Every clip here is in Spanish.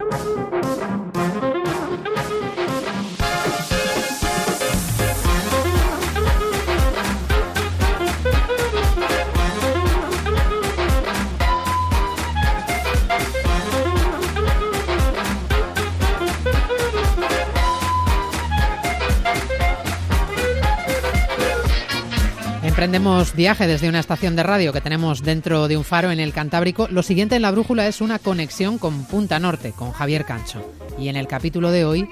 Thank you. Emprendemos viaje desde una estación de radio que tenemos dentro de un faro en el Cantábrico. Lo siguiente en la brújula es una conexión con Punta Norte, con Javier Cancho. Y en el capítulo de hoy,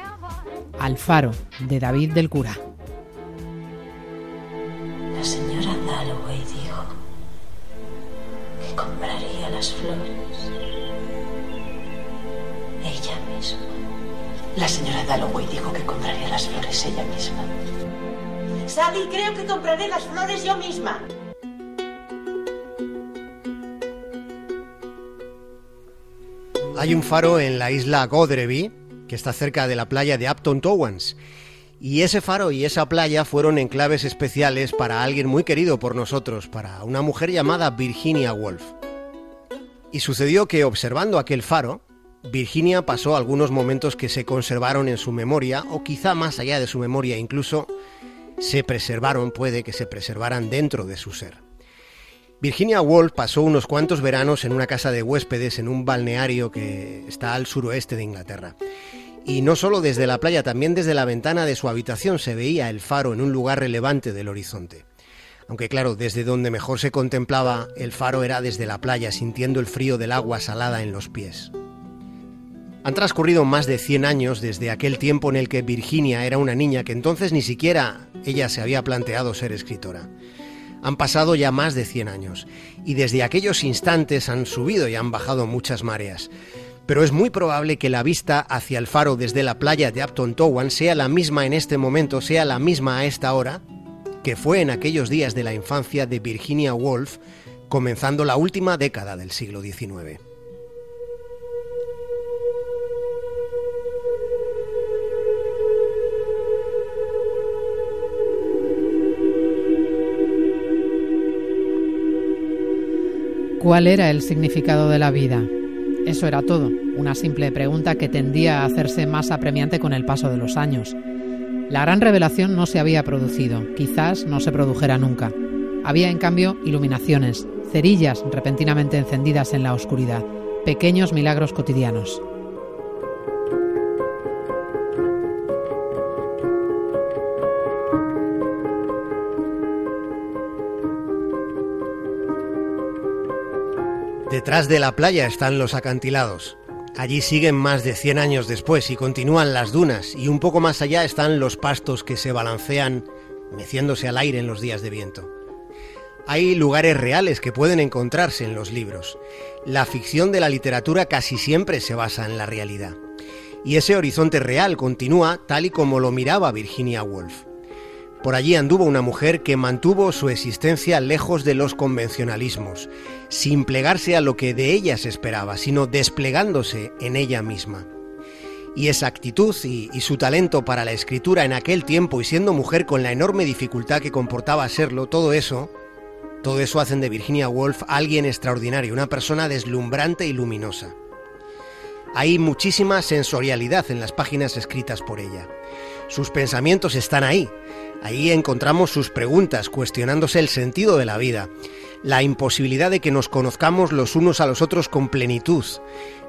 Al Faro, de David del Cura. La señora Dalloway dijo que compraría las flores ella misma. La señora Dalloway dijo que compraría las flores ella misma. Sally, creo que compraré las flores yo misma. Hay un faro en la isla Godrevy, que está cerca de la playa de Upton Towans. Y ese faro y esa playa fueron enclaves especiales para alguien muy querido por nosotros, para una mujer llamada Virginia Woolf. Y sucedió que observando aquel faro, Virginia pasó algunos momentos que se conservaron en su memoria, o quizá más allá de su memoria incluso, se preservaron, puede que se preservaran dentro de su ser. Virginia Woolf pasó unos cuantos veranos en una casa de huéspedes en un balneario que está al suroeste de Inglaterra. Y no solo desde la playa, también desde la ventana de su habitación se veía el faro en un lugar relevante del horizonte. Aunque claro, desde donde mejor se contemplaba el faro era desde la playa, sintiendo el frío del agua salada en los pies. Han transcurrido más de 100 años desde aquel tiempo en el que Virginia era una niña que entonces ni siquiera ella se había planteado ser escritora. Han pasado ya más de 100 años y desde aquellos instantes han subido y han bajado muchas mareas. Pero es muy probable que la vista hacia el faro desde la playa de Upton Towan sea la misma en este momento, sea la misma a esta hora, que fue en aquellos días de la infancia de Virginia Woolf, comenzando la última década del siglo XIX. ¿Cuál era el significado de la vida? Eso era todo, una simple pregunta que tendía a hacerse más apremiante con el paso de los años. La gran revelación no se había producido, quizás no se produjera nunca. Había en cambio iluminaciones, cerillas repentinamente encendidas en la oscuridad, pequeños milagros cotidianos. Detrás de la playa están los acantilados. Allí siguen más de 100 años después y continúan las dunas y un poco más allá están los pastos que se balancean meciéndose al aire en los días de viento. Hay lugares reales que pueden encontrarse en los libros. La ficción de la literatura casi siempre se basa en la realidad. Y ese horizonte real continúa tal y como lo miraba Virginia Woolf. Por allí anduvo una mujer que mantuvo su existencia lejos de los convencionalismos, sin plegarse a lo que de ella se esperaba, sino desplegándose en ella misma. Y esa actitud y, su talento para la escritura en aquel tiempo y siendo mujer con la enorme dificultad que comportaba serlo, todo eso, todo eso hacen de Virginia Woolf alguien extraordinario, una persona deslumbrante y luminosa. Hay muchísima sensorialidad en las páginas escritas por ella. Sus pensamientos están ahí. Ahí encontramos sus preguntas, cuestionándose el sentido de la vida, la imposibilidad de que nos conozcamos los unos a los otros con plenitud,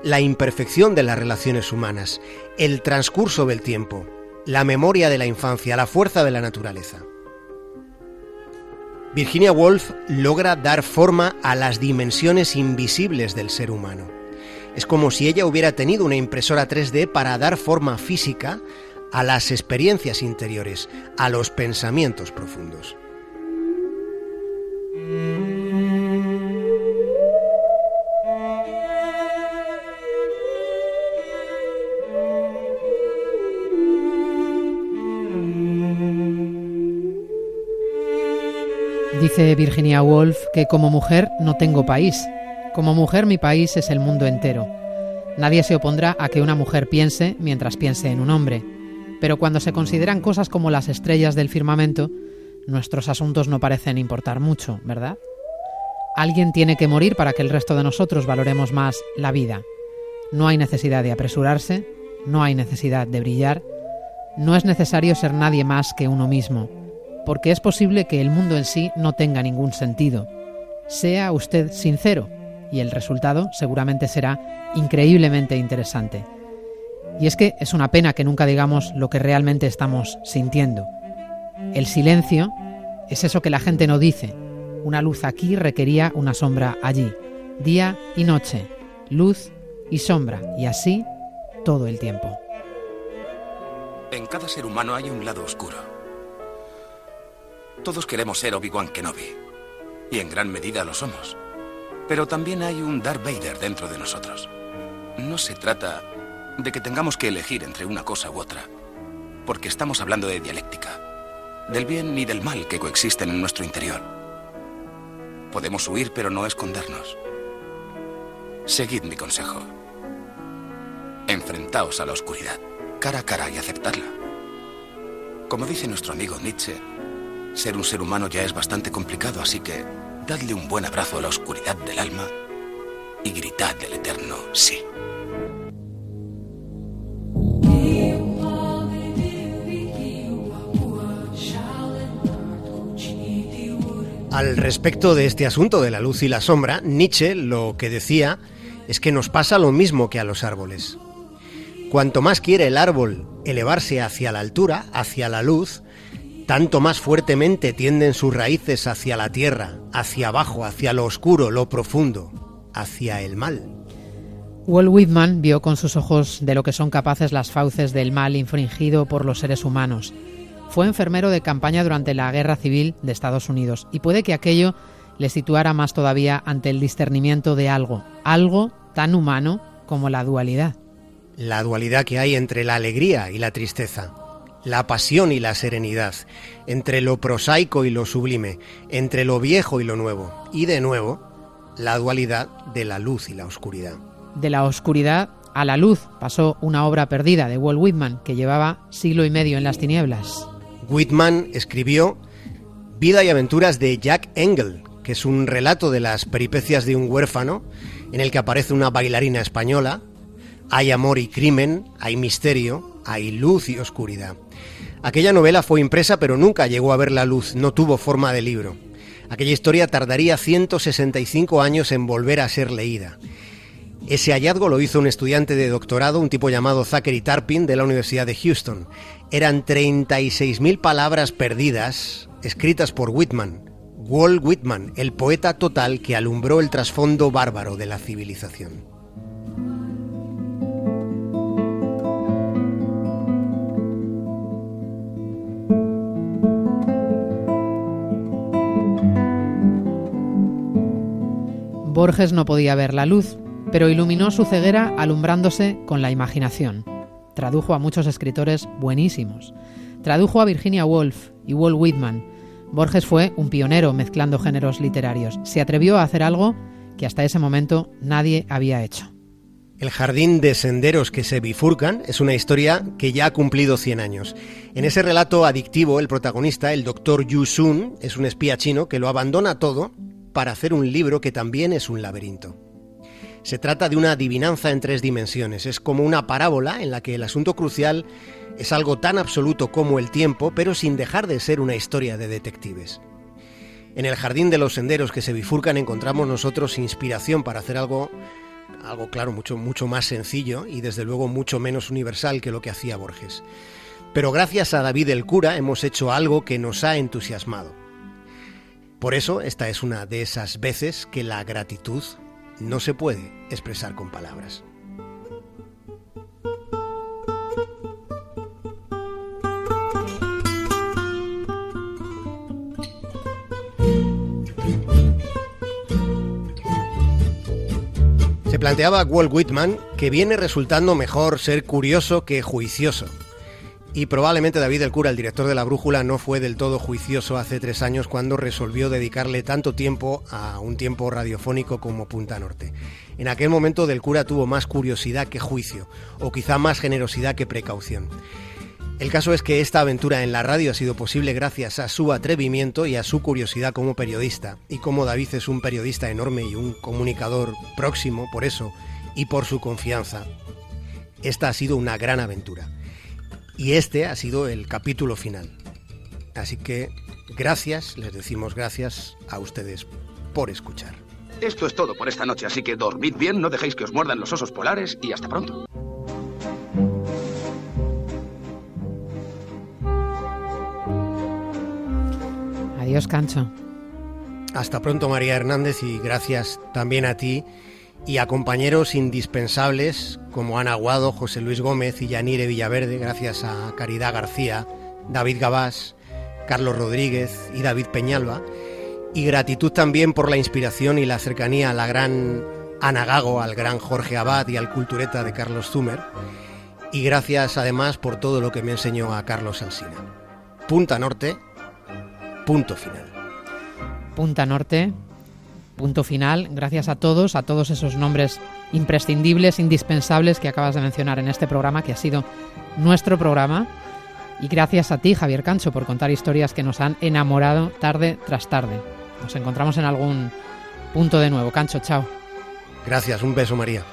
la imperfección de las relaciones humanas, el transcurso del tiempo, la memoria de la infancia, la fuerza de la naturaleza. Virginia Woolf logra dar forma a las dimensiones invisibles del ser humano. Es como si ella hubiera tenido una impresora 3D para dar forma física a las experiencias interiores, a los pensamientos profundos. Dice Virginia Woolf que como mujer no tengo país. Como mujer mi país es el mundo entero. Nadie se opondrá a que una mujer piense mientras piense en un hombre. Pero cuando se consideran cosas como las estrellas del firmamento, nuestros asuntos no parecen importar mucho, ¿verdad? Alguien tiene que morir para que el resto de nosotros valoremos más la vida. No hay necesidad de apresurarse, no hay necesidad de brillar, no es necesario ser nadie más que uno mismo, porque es posible que el mundo en sí no tenga ningún sentido. Sea usted sincero y el resultado seguramente será increíblemente interesante. Y es que es una pena que nunca digamos lo que realmente estamos sintiendo. El silencio es eso que la gente no dice. Una luz aquí requería una sombra allí. Día y noche, luz y sombra, y así todo el tiempo. En cada ser humano hay un lado oscuro. Todos queremos ser Obi-Wan Kenobi, y en gran medida lo somos. Pero también hay un Darth Vader dentro de nosotros. No se trata de que tengamos que elegir entre una cosa u otra, porque estamos hablando de dialéctica, del bien y del mal que coexisten en nuestro interior. Podemos huir, pero no escondernos. Seguid mi consejo. Enfrentaos a la oscuridad, cara a cara y aceptarla. Como dice nuestro amigo Nietzsche, ser un ser humano ya es bastante complicado, así que dadle un buen abrazo a la oscuridad del alma y gritad del eterno sí. Al respecto de este asunto de la luz y la sombra, Nietzsche lo que decía es que nos pasa lo mismo que a los árboles. Cuanto más quiere el árbol elevarse hacia la altura, hacia la luz, tanto más fuertemente tienden sus raíces hacia la tierra, hacia abajo, hacia lo oscuro, lo profundo, hacia el mal. Walt Whitman vio con sus ojos de lo que son capaces las fauces del mal infringido por los seres humanos. Fue enfermero de campaña durante la Guerra Civil de Estados Unidos y puede que aquello le situara más todavía ante el discernimiento de algo, algo tan humano como la dualidad. La dualidad que hay entre la alegría y la tristeza, la pasión y la serenidad, entre lo prosaico y lo sublime, entre lo viejo y lo nuevo, y de nuevo, la dualidad de la luz y la oscuridad. De la oscuridad a la luz pasó una obra perdida de Walt Whitman que llevaba siglo y medio en las tinieblas. Whitman escribió Vida y aventuras de Jack Engel, que es un relato de las peripecias de un huérfano en el que aparece una bailarina española. Hay amor y crimen, hay misterio, hay luz y oscuridad. Aquella novela fue impresa pero nunca llegó a ver la luz, no tuvo forma de libro. Aquella historia tardaría 165 años en volver a ser leída. Ese hallazgo lo hizo un estudiante de doctorado, un tipo llamado Zachary Tarpin de la Universidad de Houston. Eran 36.000 palabras perdidas escritas por Whitman, Walt Whitman, el poeta total que alumbró el trasfondo bárbaro de la civilización. Borges no podía ver la luz, pero iluminó su ceguera alumbrándose con la imaginación. Tradujo a muchos escritores buenísimos. Tradujo a Virginia Woolf y Walt Whitman. Borges fue un pionero mezclando géneros literarios. Se atrevió a hacer algo que hasta ese momento nadie había hecho. El jardín de senderos que se bifurcan es una historia que ya ha cumplido 100 años. En ese relato adictivo, el protagonista, el doctor Yu Sun, es un espía chino que lo abandona todo para hacer un libro que también es un laberinto. Se trata de una adivinanza en tres dimensiones. Es como una parábola en la que el asunto crucial es algo tan absoluto como el tiempo, pero sin dejar de ser una historia de detectives. En el jardín de los senderos que se bifurcan encontramos nosotros inspiración para hacer algo, algo claro, mucho, mucho más sencillo y desde luego mucho menos universal que lo que hacía Borges. Pero gracias a David el cura hemos hecho algo que nos ha entusiasmado. Por eso esta es una de esas veces que la gratitud no se puede expresar con palabras. Se planteaba Walt Whitman que viene resultando mejor ser curioso que juicioso. Y probablemente David el Cura, el director de la Brújula, no fue del todo juicioso hace tres años cuando resolvió dedicarle tanto tiempo a un tiempo radiofónico como Punta Norte. En aquel momento del Cura tuvo más curiosidad que juicio, o quizá más generosidad que precaución. El caso es que esta aventura en la radio ha sido posible gracias a su atrevimiento y a su curiosidad como periodista. Y como David es un periodista enorme y un comunicador próximo, por eso, y por su confianza. Esta ha sido una gran aventura. Y este ha sido el capítulo final. Así que gracias, les decimos gracias a ustedes por escuchar. Esto es todo por esta noche, así que dormid bien, no dejéis que os muerdan los osos polares y hasta pronto. Adiós, Cancho. Hasta pronto, María Hernández, y gracias también a ti y a compañeros indispensables como Ana Aguado, José Luis Gómez y Yanire Villaverde, gracias a Caridad García, David Gabás, Carlos Rodríguez y David Peñalba, y gratitud también por la inspiración y la cercanía a la gran Ana Gago, al gran Jorge Abad y al cultureta de Carlos Zumer, y gracias además por todo lo que me enseñó a Carlos Alsina. Punta Norte, punto final. Punta Norte, punto final. Gracias a todos, a todos esos nombres imprescindibles, indispensables que acabas de mencionar en este programa, que ha sido nuestro programa. Y gracias a ti, Javier Cancho, por contar historias que nos han enamorado tarde tras tarde. Nos encontramos en algún punto de nuevo. Cancho, chao. Gracias, un beso, María.